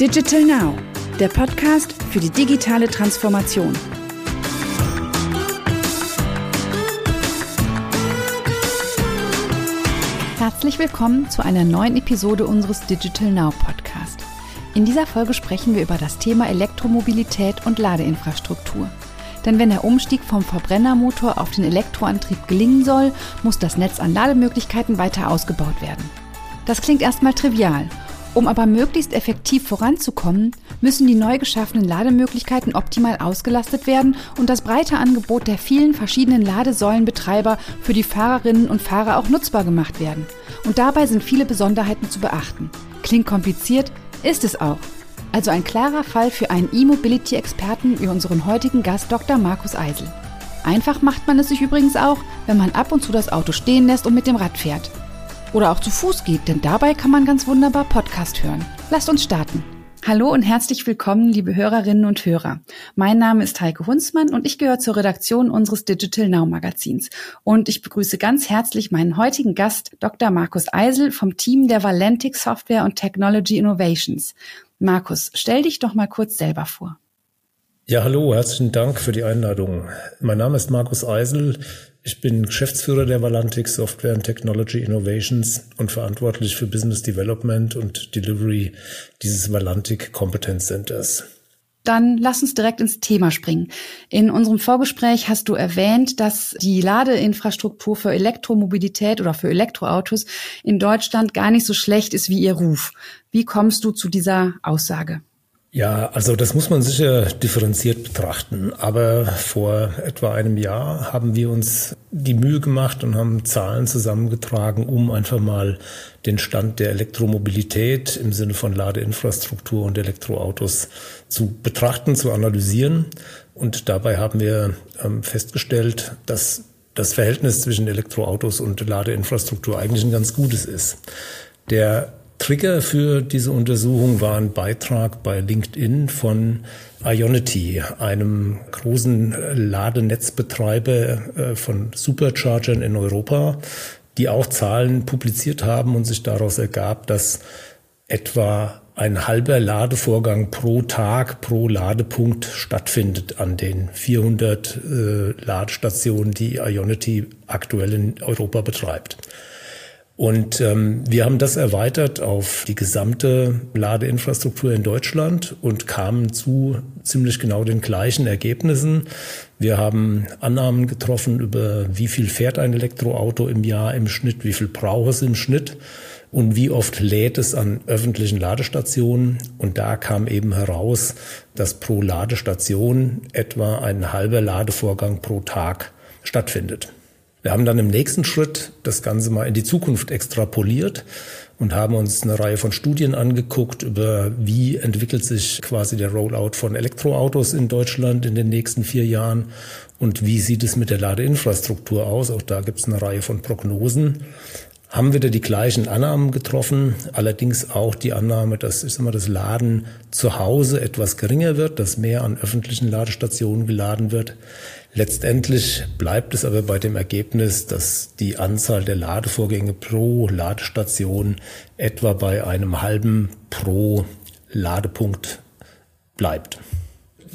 Digital Now, der Podcast für die digitale Transformation. Herzlich willkommen zu einer neuen Episode unseres Digital Now Podcast. In dieser Folge sprechen wir über das Thema Elektromobilität und Ladeinfrastruktur. Denn wenn der Umstieg vom Verbrennermotor auf den Elektroantrieb gelingen soll, muss das Netz an Lademöglichkeiten weiter ausgebaut werden. Das klingt erstmal trivial. Um aber möglichst effektiv voranzukommen, müssen die neu geschaffenen Lademöglichkeiten optimal ausgelastet werden und das breite Angebot der vielen verschiedenen Ladesäulenbetreiber für die Fahrerinnen und Fahrer auch nutzbar gemacht werden. Und dabei sind viele Besonderheiten zu beachten. Klingt kompliziert, ist es auch. Also ein klarer Fall für einen E-Mobility-Experten wie unseren heutigen Gast Dr. Markus Eisel. Einfach macht man es sich übrigens auch, wenn man ab und zu das Auto stehen lässt und mit dem Rad fährt. Oder auch zu Fuß geht, denn dabei kann man ganz wunderbar Podcast hören. Lasst uns starten. Hallo und herzlich willkommen, liebe Hörerinnen und Hörer. Mein Name ist Heike Hunzmann und ich gehöre zur Redaktion unseres Digital Now Magazins. Und ich begrüße ganz herzlich meinen heutigen Gast, Dr. Markus Eisel vom Team der Valentic Software und Technology Innovations. Markus, stell dich doch mal kurz selber vor. Ja, hallo, herzlichen Dank für die Einladung. Mein Name ist Markus Eisel. Ich bin Geschäftsführer der Valantic Software and Technology Innovations und verantwortlich für Business Development und Delivery dieses Valantic Competence Centers. Dann lass uns direkt ins Thema springen. In unserem Vorgespräch hast du erwähnt, dass die Ladeinfrastruktur für Elektromobilität oder für Elektroautos in Deutschland gar nicht so schlecht ist wie ihr Ruf. Wie kommst du zu dieser Aussage? Ja, also das muss man sicher differenziert betrachten. Aber vor etwa einem Jahr haben wir uns die Mühe gemacht und haben Zahlen zusammengetragen, um einfach mal den Stand der Elektromobilität im Sinne von Ladeinfrastruktur und Elektroautos zu betrachten, zu analysieren. Und dabei haben wir ähm, festgestellt, dass das Verhältnis zwischen Elektroautos und Ladeinfrastruktur eigentlich ein ganz gutes ist. Der Trigger für diese Untersuchung war ein Beitrag bei LinkedIn von Ionity, einem großen Ladenetzbetreiber äh, von Superchargern in Europa, die auch Zahlen publiziert haben und sich daraus ergab, dass etwa ein halber Ladevorgang pro Tag, pro Ladepunkt stattfindet an den 400 äh, Ladestationen, die Ionity aktuell in Europa betreibt. Und ähm, wir haben das erweitert auf die gesamte Ladeinfrastruktur in Deutschland und kamen zu ziemlich genau den gleichen Ergebnissen. Wir haben Annahmen getroffen über wie viel fährt ein Elektroauto im Jahr im Schnitt, wie viel braucht es im Schnitt und wie oft lädt es an öffentlichen Ladestationen. Und da kam eben heraus, dass pro Ladestation etwa ein halber Ladevorgang pro Tag stattfindet. Wir haben dann im nächsten Schritt das Ganze mal in die Zukunft extrapoliert und haben uns eine Reihe von Studien angeguckt über, wie entwickelt sich quasi der Rollout von Elektroautos in Deutschland in den nächsten vier Jahren und wie sieht es mit der Ladeinfrastruktur aus. Auch da gibt es eine Reihe von Prognosen haben wieder die gleichen Annahmen getroffen, allerdings auch die Annahme, dass ich sag mal, das Laden zu Hause etwas geringer wird, dass mehr an öffentlichen Ladestationen geladen wird. Letztendlich bleibt es aber bei dem Ergebnis, dass die Anzahl der Ladevorgänge pro Ladestation etwa bei einem halben pro Ladepunkt bleibt.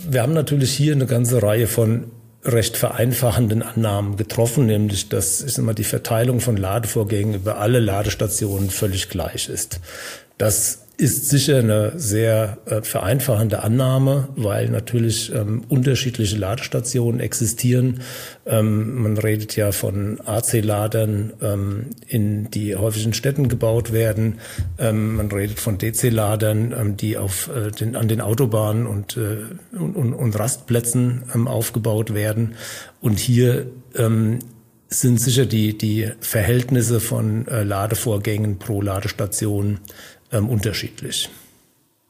Wir haben natürlich hier eine ganze Reihe von recht vereinfachenden Annahmen getroffen, nämlich dass ich sag die Verteilung von Ladevorgängen über alle Ladestationen völlig gleich ist. Das ist sicher eine sehr äh, vereinfachende Annahme, weil natürlich ähm, unterschiedliche Ladestationen existieren. Ähm, man redet ja von AC-Ladern, ähm, in die häufig in Städten gebaut werden. Ähm, man redet von DC-Ladern, ähm, die auf äh, den, an den Autobahnen und, äh, und, und Rastplätzen ähm, aufgebaut werden. Und hier sind sicher die, die Verhältnisse von äh, Ladevorgängen pro Ladestation ähm, unterschiedlich.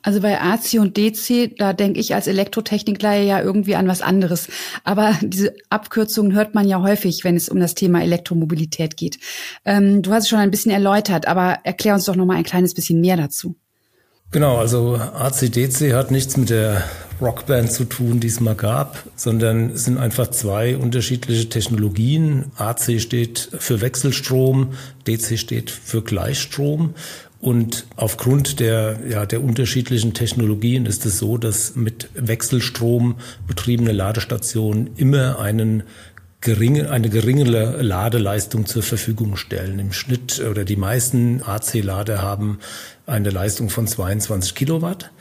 Also bei AC und DC, da denke ich als Elektrotechnikler ja irgendwie an was anderes. Aber diese Abkürzungen hört man ja häufig, wenn es um das Thema Elektromobilität geht. Ähm, du hast es schon ein bisschen erläutert, aber erklär uns doch noch mal ein kleines bisschen mehr dazu. Genau, also ACDC hat nichts mit der Rockband zu tun, die es mal gab, sondern es sind einfach zwei unterschiedliche Technologien. AC steht für Wechselstrom, DC steht für Gleichstrom. Und aufgrund der, ja, der unterschiedlichen Technologien ist es so, dass mit Wechselstrom betriebene Ladestationen immer einen geringe, eine geringere Ladeleistung zur Verfügung stellen. Im Schnitt oder die meisten AC-Lader haben eine Leistung von 22 Kilowatt.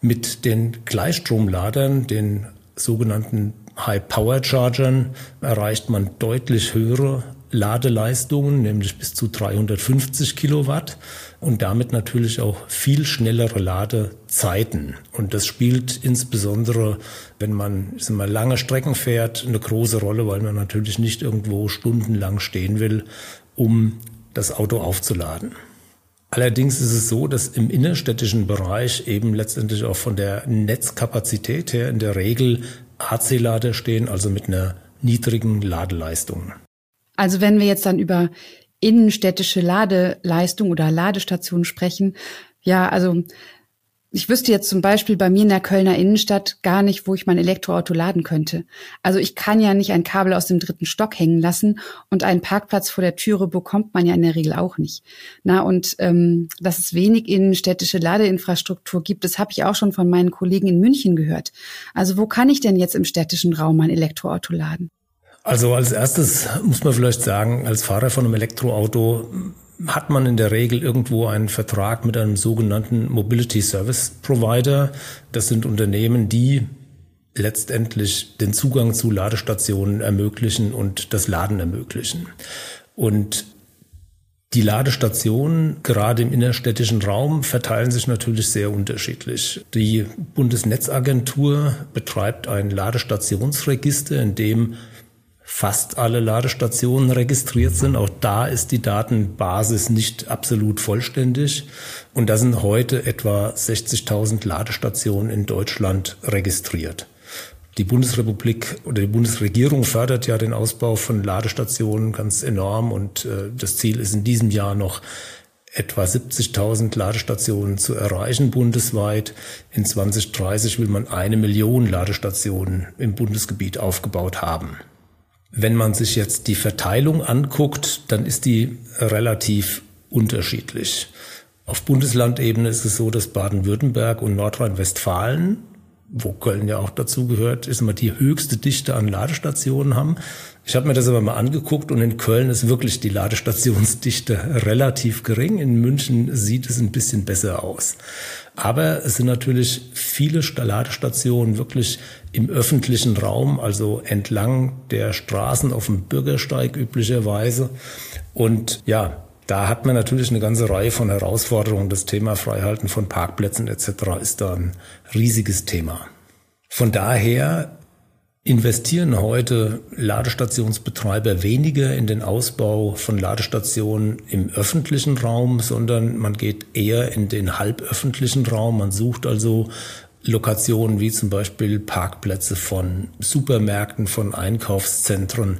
Mit den Gleichstromladern, den sogenannten High-Power-Chargern, erreicht man deutlich höhere Ladeleistungen, nämlich bis zu 350 Kilowatt und damit natürlich auch viel schnellere Ladezeiten. Und das spielt insbesondere, wenn man mal, lange Strecken fährt, eine große Rolle, weil man natürlich nicht irgendwo stundenlang stehen will, um das Auto aufzuladen. Allerdings ist es so, dass im innerstädtischen Bereich eben letztendlich auch von der Netzkapazität her in der Regel AC-Lader stehen, also mit einer niedrigen Ladeleistung. Also wenn wir jetzt dann über innenstädtische Ladeleistung oder Ladestationen sprechen, ja, also ich wüsste jetzt zum Beispiel bei mir in der Kölner Innenstadt gar nicht, wo ich mein Elektroauto laden könnte. Also ich kann ja nicht ein Kabel aus dem dritten Stock hängen lassen und einen Parkplatz vor der Türe bekommt man ja in der Regel auch nicht. Na und ähm, dass es wenig innenstädtische Ladeinfrastruktur gibt, das habe ich auch schon von meinen Kollegen in München gehört. Also wo kann ich denn jetzt im städtischen Raum mein Elektroauto laden? Also als erstes muss man vielleicht sagen, als Fahrer von einem Elektroauto hat man in der Regel irgendwo einen Vertrag mit einem sogenannten Mobility Service Provider. Das sind Unternehmen, die letztendlich den Zugang zu Ladestationen ermöglichen und das Laden ermöglichen. Und die Ladestationen, gerade im innerstädtischen Raum, verteilen sich natürlich sehr unterschiedlich. Die Bundesnetzagentur betreibt ein Ladestationsregister, in dem fast alle Ladestationen registriert sind. Auch da ist die Datenbasis nicht absolut vollständig. Und da sind heute etwa 60.000 Ladestationen in Deutschland registriert. Die Bundesrepublik oder die Bundesregierung fördert ja den Ausbau von Ladestationen ganz enorm und äh, das Ziel ist in diesem Jahr noch etwa 70.000 Ladestationen zu erreichen bundesweit. In 2030 will man eine Million Ladestationen im Bundesgebiet aufgebaut haben. Wenn man sich jetzt die Verteilung anguckt, dann ist die relativ unterschiedlich. Auf Bundeslandebene ist es so, dass Baden-Württemberg und Nordrhein-Westfalen, wo Köln ja auch dazu gehört, ist immer die höchste Dichte an Ladestationen haben. Ich habe mir das aber mal angeguckt und in Köln ist wirklich die Ladestationsdichte relativ gering. In München sieht es ein bisschen besser aus. Aber es sind natürlich viele Ladestationen wirklich im öffentlichen Raum, also entlang der Straßen auf dem Bürgersteig üblicherweise. Und ja, da hat man natürlich eine ganze Reihe von Herausforderungen. Das Thema Freihalten von Parkplätzen etc. ist da ein riesiges Thema. Von daher investieren heute Ladestationsbetreiber weniger in den Ausbau von Ladestationen im öffentlichen Raum, sondern man geht eher in den halböffentlichen Raum. Man sucht also Lokationen wie zum Beispiel Parkplätze von Supermärkten, von Einkaufszentren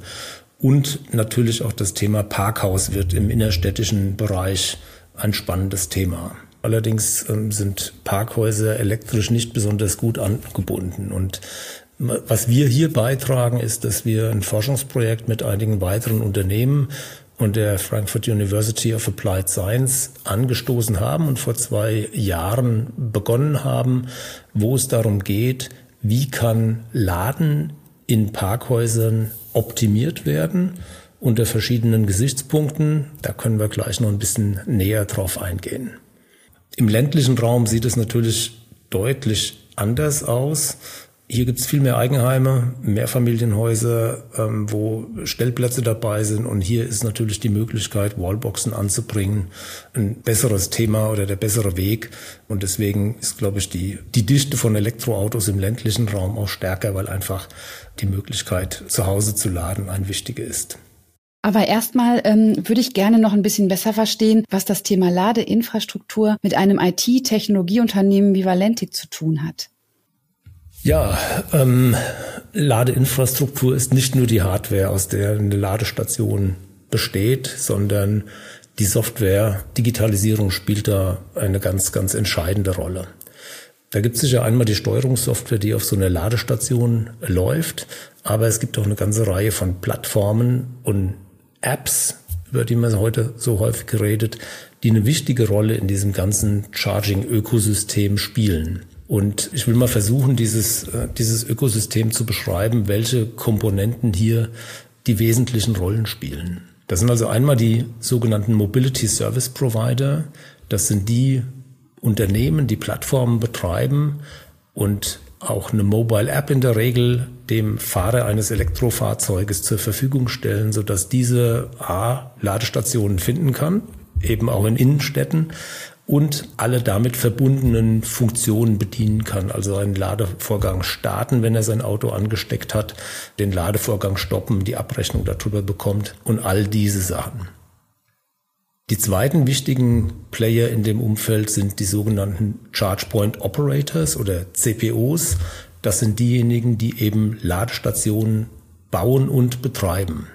und natürlich auch das Thema Parkhaus wird im innerstädtischen Bereich ein spannendes Thema. Allerdings ähm, sind Parkhäuser elektrisch nicht besonders gut angebunden und was wir hier beitragen, ist, dass wir ein Forschungsprojekt mit einigen weiteren Unternehmen und der Frankfurt University of Applied Science angestoßen haben und vor zwei Jahren begonnen haben, wo es darum geht, wie kann Laden in Parkhäusern optimiert werden unter verschiedenen Gesichtspunkten. Da können wir gleich noch ein bisschen näher drauf eingehen. Im ländlichen Raum sieht es natürlich deutlich anders aus. Hier gibt es viel mehr Eigenheime, Mehrfamilienhäuser, ähm, wo Stellplätze dabei sind. Und hier ist natürlich die Möglichkeit, Wallboxen anzubringen, ein besseres Thema oder der bessere Weg. Und deswegen ist, glaube ich, die, die Dichte von Elektroautos im ländlichen Raum auch stärker, weil einfach die Möglichkeit, zu Hause zu laden, ein wichtige ist. Aber erstmal ähm, würde ich gerne noch ein bisschen besser verstehen, was das Thema Ladeinfrastruktur mit einem IT-Technologieunternehmen wie Valentik zu tun hat. Ja, ähm, Ladeinfrastruktur ist nicht nur die Hardware, aus der eine Ladestation besteht, sondern die Software, Digitalisierung spielt da eine ganz, ganz entscheidende Rolle. Da gibt es sicher einmal die Steuerungssoftware, die auf so einer Ladestation läuft, aber es gibt auch eine ganze Reihe von Plattformen und Apps, über die man heute so häufig redet, die eine wichtige Rolle in diesem ganzen Charging-Ökosystem spielen. Und ich will mal versuchen, dieses, äh, dieses Ökosystem zu beschreiben, welche Komponenten hier die wesentlichen Rollen spielen. Das sind also einmal die sogenannten Mobility Service Provider. Das sind die Unternehmen, die Plattformen betreiben und auch eine Mobile App in der Regel dem Fahrer eines Elektrofahrzeuges zur Verfügung stellen, sodass diese A Ladestationen finden kann, eben auch in Innenstädten und alle damit verbundenen Funktionen bedienen kann. Also einen Ladevorgang starten, wenn er sein Auto angesteckt hat, den Ladevorgang stoppen, die Abrechnung darüber bekommt und all diese Sachen. Die zweiten wichtigen Player in dem Umfeld sind die sogenannten Charge Point Operators oder CPOs. Das sind diejenigen, die eben Ladestationen bauen und betreiben.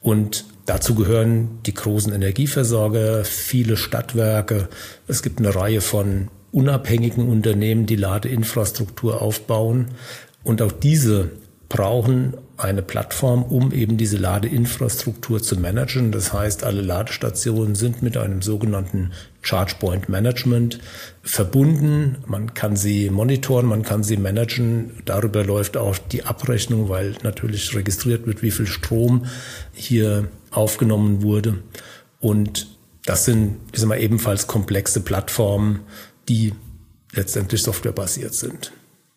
Und dazu gehören die großen Energieversorger, viele Stadtwerke. Es gibt eine Reihe von unabhängigen Unternehmen, die Ladeinfrastruktur aufbauen. Und auch diese brauchen eine Plattform, um eben diese Ladeinfrastruktur zu managen. Das heißt, alle Ladestationen sind mit einem sogenannten Charge Point Management verbunden. Man kann sie monitoren, man kann sie managen. Darüber läuft auch die Abrechnung, weil natürlich registriert wird, wie viel Strom hier aufgenommen wurde. Und das sind, ich sag mal, ebenfalls komplexe Plattformen, die letztendlich softwarebasiert sind.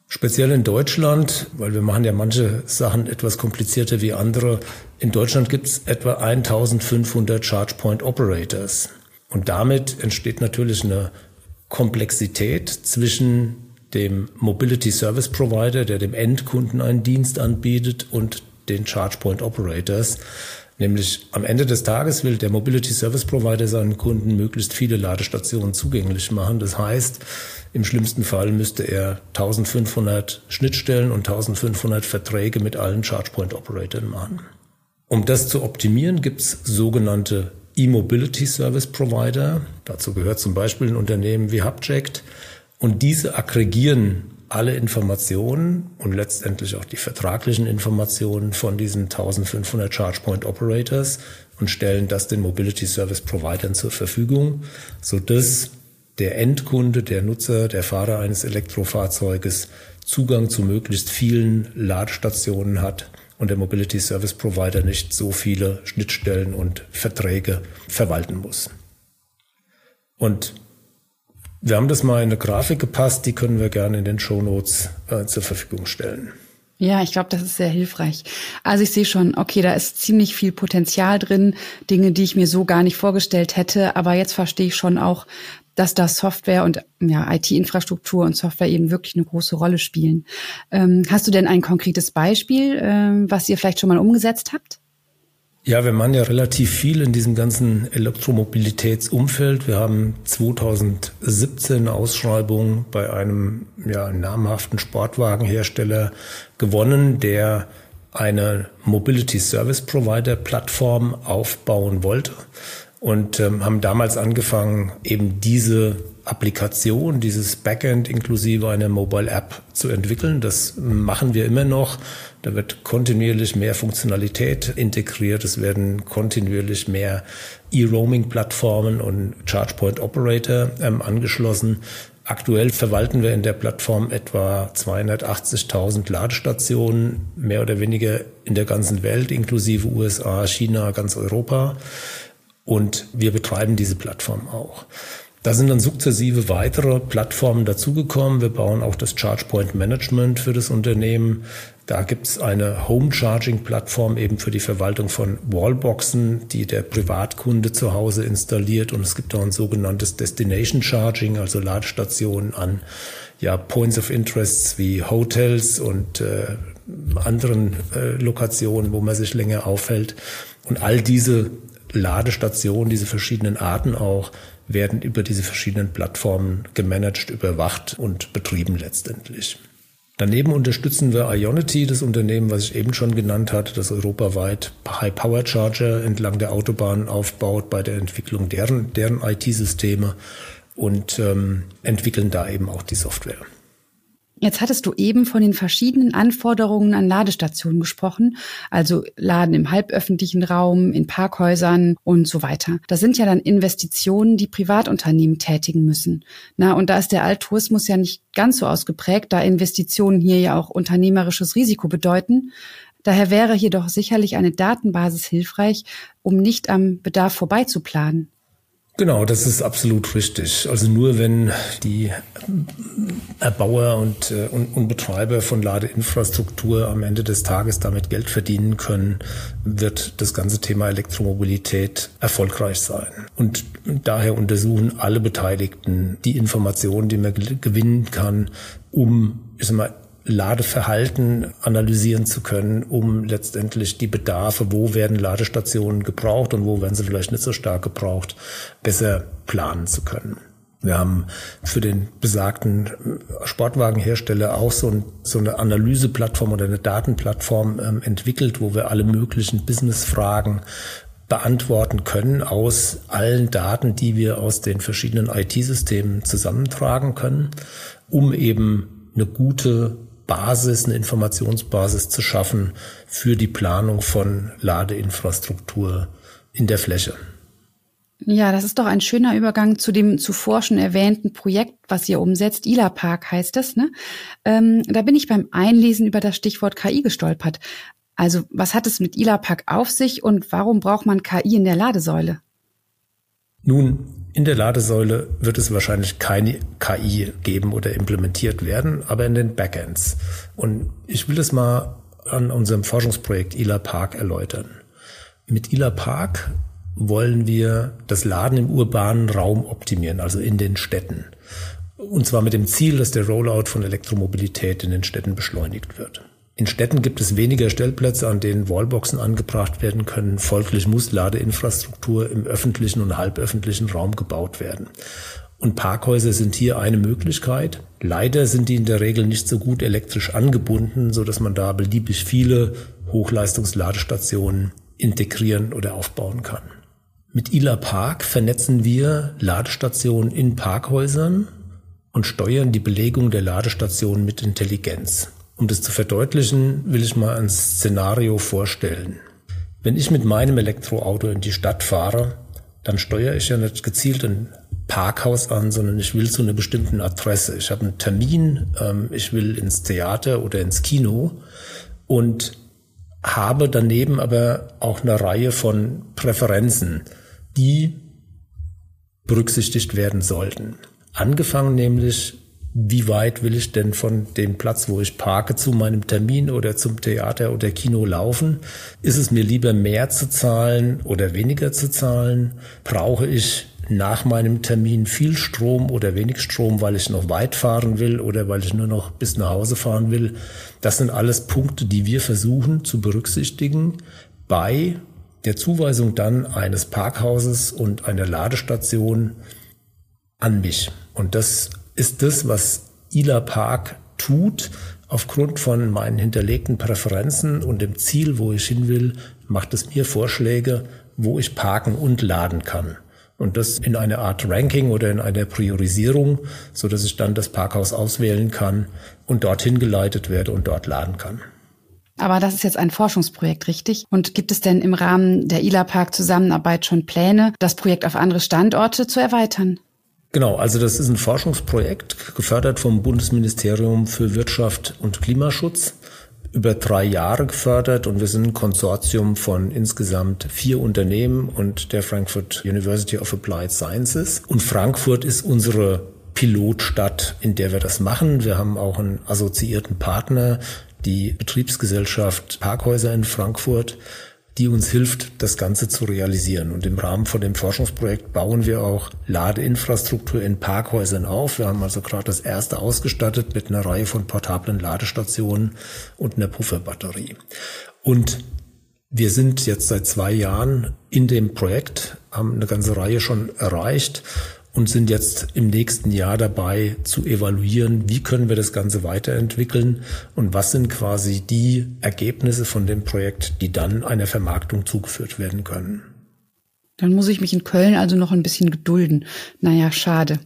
Speziell in Deutschland, weil wir machen ja manche Sachen etwas komplizierter wie andere. In Deutschland gibt es etwa 1500 Charge Point Operators. Und damit entsteht natürlich eine Komplexität zwischen dem Mobility Service Provider, der dem Endkunden einen Dienst anbietet, und den Charge Point Operators. Nämlich am Ende des Tages will der Mobility Service Provider seinen Kunden möglichst viele Ladestationen zugänglich machen. Das heißt, im schlimmsten Fall müsste er 1500 Schnittstellen und 1500 Verträge mit allen ChargePoint-Operatoren machen. Um das zu optimieren, gibt es sogenannte E-Mobility Service Provider. Dazu gehört zum Beispiel ein Unternehmen wie Hubject. Und diese aggregieren alle Informationen und letztendlich auch die vertraglichen Informationen von diesen 1500 ChargePoint Operators und stellen das den Mobility Service Providern zur Verfügung, sodass der Endkunde, der Nutzer, der Fahrer eines Elektrofahrzeuges Zugang zu möglichst vielen Ladestationen hat und der Mobility Service Provider nicht so viele Schnittstellen und Verträge verwalten muss. Und wir haben das mal in eine Grafik gepasst, die können wir gerne in den Show Notes äh, zur Verfügung stellen. Ja, ich glaube, das ist sehr hilfreich. Also ich sehe schon, okay, da ist ziemlich viel Potenzial drin, Dinge, die ich mir so gar nicht vorgestellt hätte. Aber jetzt verstehe ich schon auch, dass da Software und ja, IT-Infrastruktur und Software eben wirklich eine große Rolle spielen. Ähm, hast du denn ein konkretes Beispiel, ähm, was ihr vielleicht schon mal umgesetzt habt? Ja, wir machen ja relativ viel in diesem ganzen Elektromobilitätsumfeld. Wir haben 2017 eine Ausschreibung bei einem ja, namhaften Sportwagenhersteller gewonnen, der eine Mobility Service Provider Plattform aufbauen wollte und ähm, haben damals angefangen, eben diese Applikation, dieses Backend inklusive einer Mobile App zu entwickeln. Das machen wir immer noch. Da wird kontinuierlich mehr Funktionalität integriert. Es werden kontinuierlich mehr E-Roaming-Plattformen und ChargePoint Operator ähm, angeschlossen. Aktuell verwalten wir in der Plattform etwa 280.000 Ladestationen, mehr oder weniger in der ganzen Welt, inklusive USA, China, ganz Europa. Und wir betreiben diese Plattform auch. Da sind dann sukzessive weitere Plattformen dazugekommen. Wir bauen auch das Charge Point Management für das Unternehmen. Da gibt es eine Home Charging Plattform eben für die Verwaltung von Wallboxen, die der Privatkunde zu Hause installiert. Und es gibt auch ein sogenanntes Destination Charging, also Ladestationen an ja, Points of Interests wie Hotels und äh, anderen äh, Lokationen, wo man sich länger aufhält. Und all diese Ladestationen, diese verschiedenen Arten auch, werden über diese verschiedenen Plattformen gemanagt, überwacht und betrieben letztendlich. Daneben unterstützen wir Ionity, das Unternehmen, was ich eben schon genannt hatte, das europaweit High-Power-Charger entlang der Autobahn aufbaut bei der Entwicklung deren, deren IT-Systeme und ähm, entwickeln da eben auch die Software. Jetzt hattest du eben von den verschiedenen Anforderungen an Ladestationen gesprochen, also Laden im halböffentlichen Raum, in Parkhäusern und so weiter. Das sind ja dann Investitionen, die Privatunternehmen tätigen müssen. Na, und da ist der Alttourismus ja nicht ganz so ausgeprägt, da Investitionen hier ja auch unternehmerisches Risiko bedeuten. Daher wäre hier doch sicherlich eine Datenbasis hilfreich, um nicht am Bedarf vorbeizuplanen. Genau, das ist absolut richtig. Also nur wenn die Erbauer und, äh, und, und, Betreiber von Ladeinfrastruktur am Ende des Tages damit Geld verdienen können, wird das ganze Thema Elektromobilität erfolgreich sein. Und daher untersuchen alle Beteiligten die Informationen, die man gewinnen kann, um ich sag mal, Ladeverhalten analysieren zu können, um letztendlich die Bedarfe, wo werden Ladestationen gebraucht und wo werden sie vielleicht nicht so stark gebraucht, besser planen zu können. Wir haben für den besagten Sportwagenhersteller auch so, ein, so eine Analyseplattform oder eine Datenplattform ähm, entwickelt, wo wir alle möglichen Businessfragen beantworten können aus allen Daten, die wir aus den verschiedenen IT-Systemen zusammentragen können, um eben eine gute Basis, eine Informationsbasis zu schaffen für die Planung von Ladeinfrastruktur in der Fläche. Ja, das ist doch ein schöner Übergang zu dem zuvor schon erwähnten Projekt, was ihr umsetzt. ILA Park heißt es. Ne? Ähm, da bin ich beim Einlesen über das Stichwort KI gestolpert. Also was hat es mit ILA Park auf sich und warum braucht man KI in der Ladesäule? Nun, in der Ladesäule wird es wahrscheinlich keine KI geben oder implementiert werden, aber in den Backends. Und ich will das mal an unserem Forschungsprojekt ILA Park erläutern. Mit ILA Park wollen wir das Laden im urbanen Raum optimieren, also in den Städten. Und zwar mit dem Ziel, dass der Rollout von Elektromobilität in den Städten beschleunigt wird. In Städten gibt es weniger Stellplätze, an denen Wallboxen angebracht werden können. Folglich muss Ladeinfrastruktur im öffentlichen und halböffentlichen Raum gebaut werden. Und Parkhäuser sind hier eine Möglichkeit. Leider sind die in der Regel nicht so gut elektrisch angebunden, so dass man da beliebig viele Hochleistungsladestationen integrieren oder aufbauen kann. Mit ILA Park vernetzen wir Ladestationen in Parkhäusern und steuern die Belegung der Ladestationen mit Intelligenz. Um das zu verdeutlichen, will ich mal ein Szenario vorstellen. Wenn ich mit meinem Elektroauto in die Stadt fahre, dann steuere ich ja nicht gezielt ein Parkhaus an, sondern ich will zu einer bestimmten Adresse. Ich habe einen Termin, ähm, ich will ins Theater oder ins Kino und habe daneben aber auch eine Reihe von Präferenzen, die berücksichtigt werden sollten. Angefangen nämlich wie weit will ich denn von dem Platz, wo ich parke, zu meinem Termin oder zum Theater oder Kino laufen? Ist es mir lieber mehr zu zahlen oder weniger zu zahlen? Brauche ich nach meinem Termin viel Strom oder wenig Strom, weil ich noch weit fahren will oder weil ich nur noch bis nach Hause fahren will? Das sind alles Punkte, die wir versuchen zu berücksichtigen bei der Zuweisung dann eines Parkhauses und einer Ladestation an mich. Und das ist das, was Ila Park tut, aufgrund von meinen hinterlegten Präferenzen und dem Ziel, wo ich hin will, macht es mir Vorschläge, wo ich parken und laden kann. Und das in einer Art Ranking oder in einer Priorisierung, so dass ich dann das Parkhaus auswählen kann und dorthin geleitet werde und dort laden kann. Aber das ist jetzt ein Forschungsprojekt, richtig? Und gibt es denn im Rahmen der ILA Park Zusammenarbeit schon Pläne, das Projekt auf andere Standorte zu erweitern? Genau, also das ist ein Forschungsprojekt, gefördert vom Bundesministerium für Wirtschaft und Klimaschutz, über drei Jahre gefördert und wir sind ein Konsortium von insgesamt vier Unternehmen und der Frankfurt University of Applied Sciences. Und Frankfurt ist unsere Pilotstadt, in der wir das machen. Wir haben auch einen assoziierten Partner, die Betriebsgesellschaft Parkhäuser in Frankfurt die uns hilft, das Ganze zu realisieren. Und im Rahmen von dem Forschungsprojekt bauen wir auch Ladeinfrastruktur in Parkhäusern auf. Wir haben also gerade das erste ausgestattet mit einer Reihe von portablen Ladestationen und einer Pufferbatterie. Und wir sind jetzt seit zwei Jahren in dem Projekt, haben eine ganze Reihe schon erreicht und sind jetzt im nächsten Jahr dabei zu evaluieren, wie können wir das Ganze weiterentwickeln und was sind quasi die Ergebnisse von dem Projekt, die dann einer Vermarktung zugeführt werden können. Dann muss ich mich in Köln also noch ein bisschen gedulden. Naja, schade.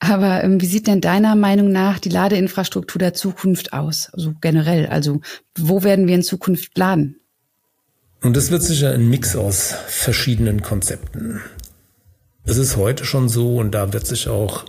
Aber ähm, wie sieht denn deiner Meinung nach die Ladeinfrastruktur der Zukunft aus? Also generell, also wo werden wir in Zukunft laden? Und das wird sicher ein Mix aus verschiedenen Konzepten. Es ist heute schon so und da wird sich auch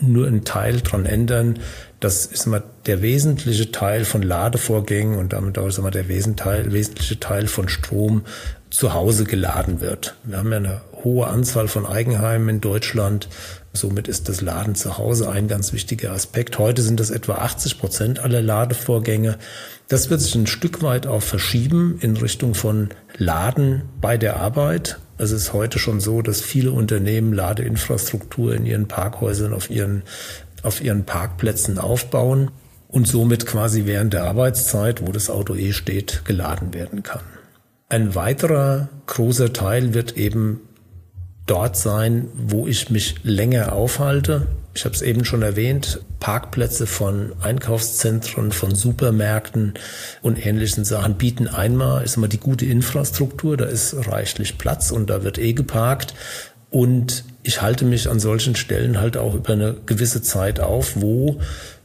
nur ein Teil dran ändern, dass ist mal der wesentliche Teil von Ladevorgängen und damit auch mal der wesentliche Teil von Strom zu Hause geladen wird. Wir haben ja eine hohe Anzahl von Eigenheimen in Deutschland. Somit ist das Laden zu Hause ein ganz wichtiger Aspekt. Heute sind das etwa 80 Prozent aller Ladevorgänge. Das wird sich ein Stück weit auch verschieben in Richtung von Laden bei der Arbeit. Es ist heute schon so, dass viele Unternehmen Ladeinfrastruktur in ihren Parkhäusern auf ihren, auf ihren Parkplätzen aufbauen und somit quasi während der Arbeitszeit, wo das Auto eh steht, geladen werden kann. Ein weiterer großer Teil wird eben dort sein, wo ich mich länger aufhalte. Ich habe es eben schon erwähnt, Parkplätze von Einkaufszentren, von Supermärkten und ähnlichen Sachen bieten einmal, ist immer die gute Infrastruktur, da ist reichlich Platz und da wird eh geparkt. Und ich halte mich an solchen Stellen halt auch über eine gewisse Zeit auf, wo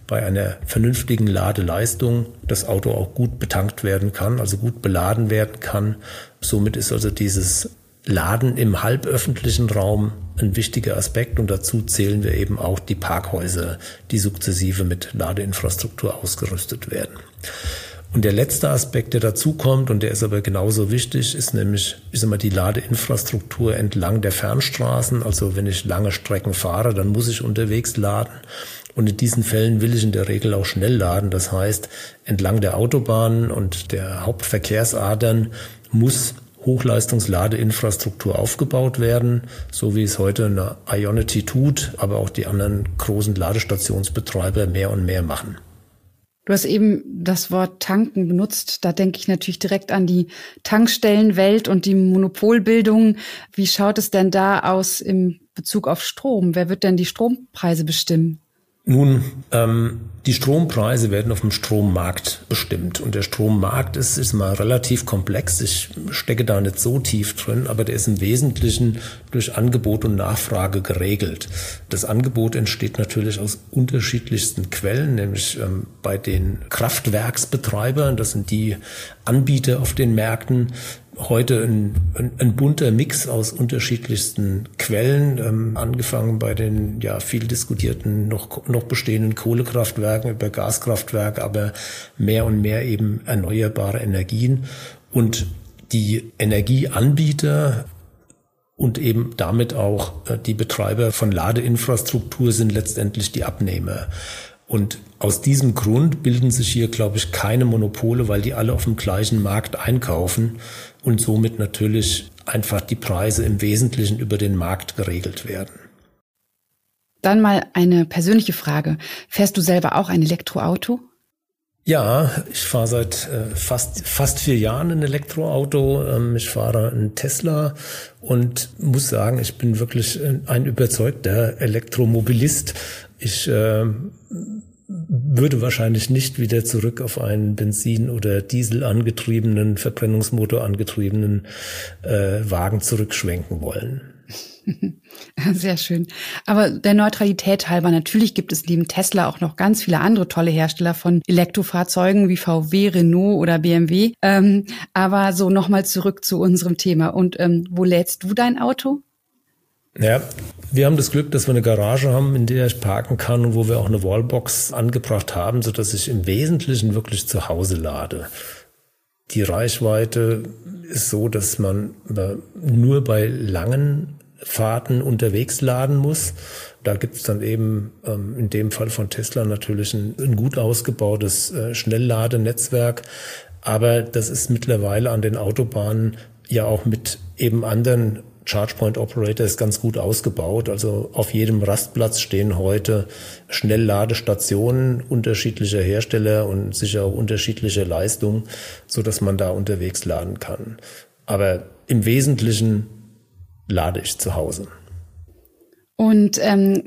bei einer vernünftigen Ladeleistung das Auto auch gut betankt werden kann, also gut beladen werden kann. Somit ist also dieses Laden im halböffentlichen Raum ein wichtiger Aspekt und dazu zählen wir eben auch die Parkhäuser, die sukzessive mit Ladeinfrastruktur ausgerüstet werden. Und der letzte Aspekt, der dazu kommt, und der ist aber genauso wichtig, ist nämlich, ist immer die Ladeinfrastruktur entlang der Fernstraßen. Also wenn ich lange Strecken fahre, dann muss ich unterwegs laden. Und in diesen Fällen will ich in der Regel auch schnell laden. Das heißt, entlang der Autobahnen und der Hauptverkehrsadern muss Hochleistungsladeinfrastruktur aufgebaut werden, so wie es heute eine Ionity tut, aber auch die anderen großen Ladestationsbetreiber mehr und mehr machen. Du hast eben das Wort tanken benutzt. Da denke ich natürlich direkt an die Tankstellenwelt und die Monopolbildung. Wie schaut es denn da aus im Bezug auf Strom? Wer wird denn die Strompreise bestimmen? Nun, ähm, die Strompreise werden auf dem Strommarkt bestimmt. Und der Strommarkt ist, ist mal relativ komplex. Ich stecke da nicht so tief drin, aber der ist im Wesentlichen durch Angebot und Nachfrage geregelt. Das Angebot entsteht natürlich aus unterschiedlichsten Quellen, nämlich ähm, bei den Kraftwerksbetreibern. Das sind die Anbieter auf den Märkten, heute ein, ein, ein, bunter Mix aus unterschiedlichsten Quellen, ähm, angefangen bei den ja viel diskutierten noch, noch bestehenden Kohlekraftwerken über Gaskraftwerke, aber mehr und mehr eben erneuerbare Energien und die Energieanbieter und eben damit auch äh, die Betreiber von Ladeinfrastruktur sind letztendlich die Abnehmer. Und aus diesem Grund bilden sich hier, glaube ich, keine Monopole, weil die alle auf dem gleichen Markt einkaufen und somit natürlich einfach die Preise im Wesentlichen über den Markt geregelt werden. Dann mal eine persönliche Frage. Fährst du selber auch ein Elektroauto? Ja, ich fahre seit äh, fast fast vier Jahren ein Elektroauto. Ähm, ich fahre einen Tesla und muss sagen, ich bin wirklich äh, ein überzeugter Elektromobilist. Ich äh, würde wahrscheinlich nicht wieder zurück auf einen Benzin- oder Diesel angetriebenen, Verbrennungsmotor angetriebenen äh, Wagen zurückschwenken wollen. Sehr schön. Aber der Neutralität halber, natürlich gibt es neben Tesla auch noch ganz viele andere tolle Hersteller von Elektrofahrzeugen wie VW, Renault oder BMW. Ähm, aber so nochmal zurück zu unserem Thema. Und ähm, wo lädst du dein Auto? Ja, wir haben das Glück, dass wir eine Garage haben, in der ich parken kann und wo wir auch eine Wallbox angebracht haben, so dass ich im Wesentlichen wirklich zu Hause lade. Die Reichweite ist so, dass man nur bei langen Fahrten unterwegs laden muss. Da gibt es dann eben ähm, in dem Fall von Tesla natürlich ein, ein gut ausgebautes äh, Schnellladenetzwerk. Aber das ist mittlerweile an den Autobahnen ja auch mit eben anderen ChargePoint Operator ist ganz gut ausgebaut. Also auf jedem Rastplatz stehen heute Schnellladestationen unterschiedlicher Hersteller und sicher auch unterschiedlicher Leistung, so dass man da unterwegs laden kann. Aber im Wesentlichen lade ich zu Hause. Und ähm,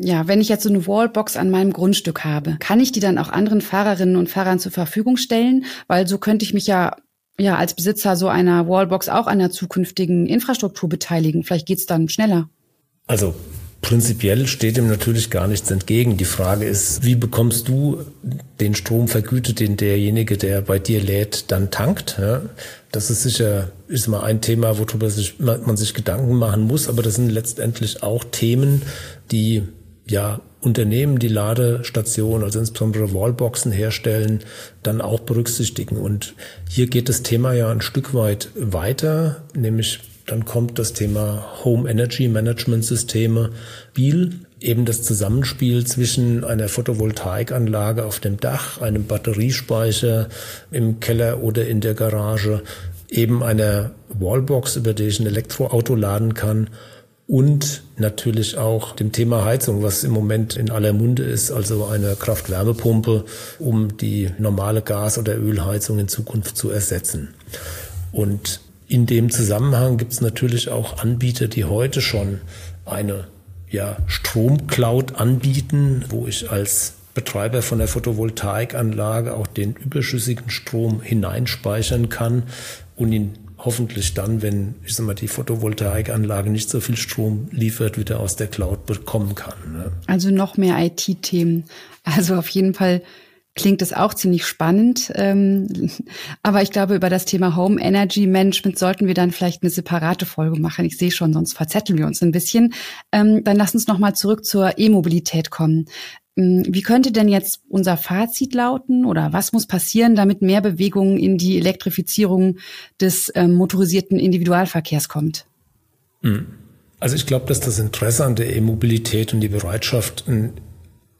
ja, wenn ich jetzt so eine Wallbox an meinem Grundstück habe, kann ich die dann auch anderen Fahrerinnen und Fahrern zur Verfügung stellen? Weil so könnte ich mich ja ja als Besitzer so einer Wallbox auch an der zukünftigen Infrastruktur beteiligen? Vielleicht geht's dann schneller. Also Prinzipiell steht ihm natürlich gar nichts entgegen. Die Frage ist, wie bekommst du den Strom vergütet, den derjenige, der bei dir lädt, dann tankt? Ja, das ist sicher, ist mal ein Thema, worüber sich, man sich Gedanken machen muss, aber das sind letztendlich auch Themen, die ja Unternehmen, die Ladestationen, also insbesondere Wallboxen herstellen, dann auch berücksichtigen. Und hier geht das Thema ja ein Stück weit weiter, nämlich dann kommt das Thema Home Energy Management Systeme, BIL, eben das Zusammenspiel zwischen einer Photovoltaikanlage auf dem Dach, einem Batteriespeicher im Keller oder in der Garage, eben einer Wallbox, über die ich ein Elektroauto laden kann und natürlich auch dem Thema Heizung, was im Moment in aller Munde ist, also eine Kraft-Wärmepumpe, um die normale Gas- oder Ölheizung in Zukunft zu ersetzen. Und in dem Zusammenhang gibt es natürlich auch Anbieter, die heute schon eine ja, Stromcloud anbieten, wo ich als Betreiber von der Photovoltaikanlage auch den überschüssigen Strom hineinspeichern kann und ihn hoffentlich dann, wenn ich sag mal, die Photovoltaikanlage nicht so viel Strom liefert, wieder aus der Cloud bekommen kann. Ne? Also noch mehr IT-Themen. Also auf jeden Fall klingt es auch ziemlich spannend. Ähm, aber ich glaube, über das Thema Home Energy Management sollten wir dann vielleicht eine separate Folge machen. Ich sehe schon, sonst verzetteln wir uns ein bisschen. Ähm, dann lass uns nochmal zurück zur E-Mobilität kommen. Ähm, wie könnte denn jetzt unser Fazit lauten oder was muss passieren, damit mehr Bewegung in die Elektrifizierung des ähm, motorisierten Individualverkehrs kommt? Hm. Also ich glaube, dass das Interesse an der E-Mobilität und die Bereitschaft, ein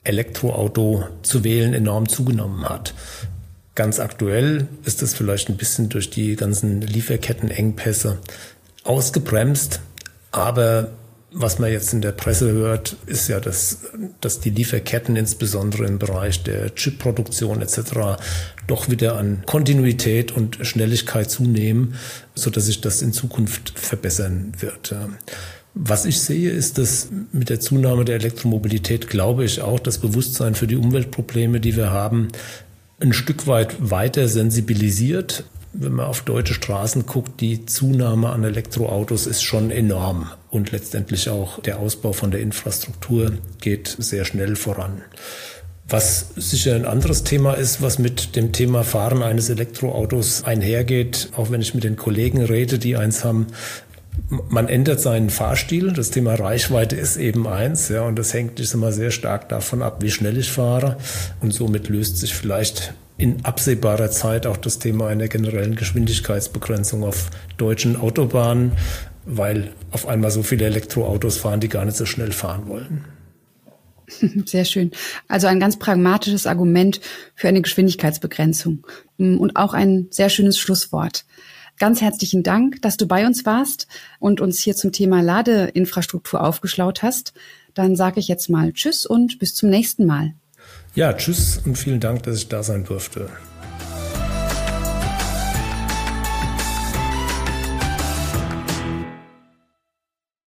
Elektroauto zu wählen enorm zugenommen hat. Ganz aktuell ist das vielleicht ein bisschen durch die ganzen Lieferkettenengpässe ausgebremst, aber was man jetzt in der Presse hört, ist ja, dass, dass die Lieferketten insbesondere im Bereich der Chipproduktion etc. doch wieder an Kontinuität und Schnelligkeit zunehmen, so dass sich das in Zukunft verbessern wird. Was ich sehe, ist, dass mit der Zunahme der Elektromobilität, glaube ich, auch das Bewusstsein für die Umweltprobleme, die wir haben, ein Stück weit weiter sensibilisiert. Wenn man auf deutsche Straßen guckt, die Zunahme an Elektroautos ist schon enorm. Und letztendlich auch der Ausbau von der Infrastruktur geht sehr schnell voran. Was sicher ein anderes Thema ist, was mit dem Thema Fahren eines Elektroautos einhergeht, auch wenn ich mit den Kollegen rede, die eins haben, man ändert seinen Fahrstil. Das Thema Reichweite ist eben eins, ja, und das hängt ist immer sehr stark davon ab, wie schnell ich fahre. Und somit löst sich vielleicht in absehbarer Zeit auch das Thema einer generellen Geschwindigkeitsbegrenzung auf deutschen Autobahnen, weil auf einmal so viele Elektroautos fahren, die gar nicht so schnell fahren wollen. Sehr schön. Also ein ganz pragmatisches Argument für eine Geschwindigkeitsbegrenzung und auch ein sehr schönes Schlusswort. Ganz herzlichen Dank, dass du bei uns warst und uns hier zum Thema Ladeinfrastruktur aufgeschlaut hast. Dann sage ich jetzt mal Tschüss und bis zum nächsten Mal. Ja, tschüss und vielen Dank, dass ich da sein durfte.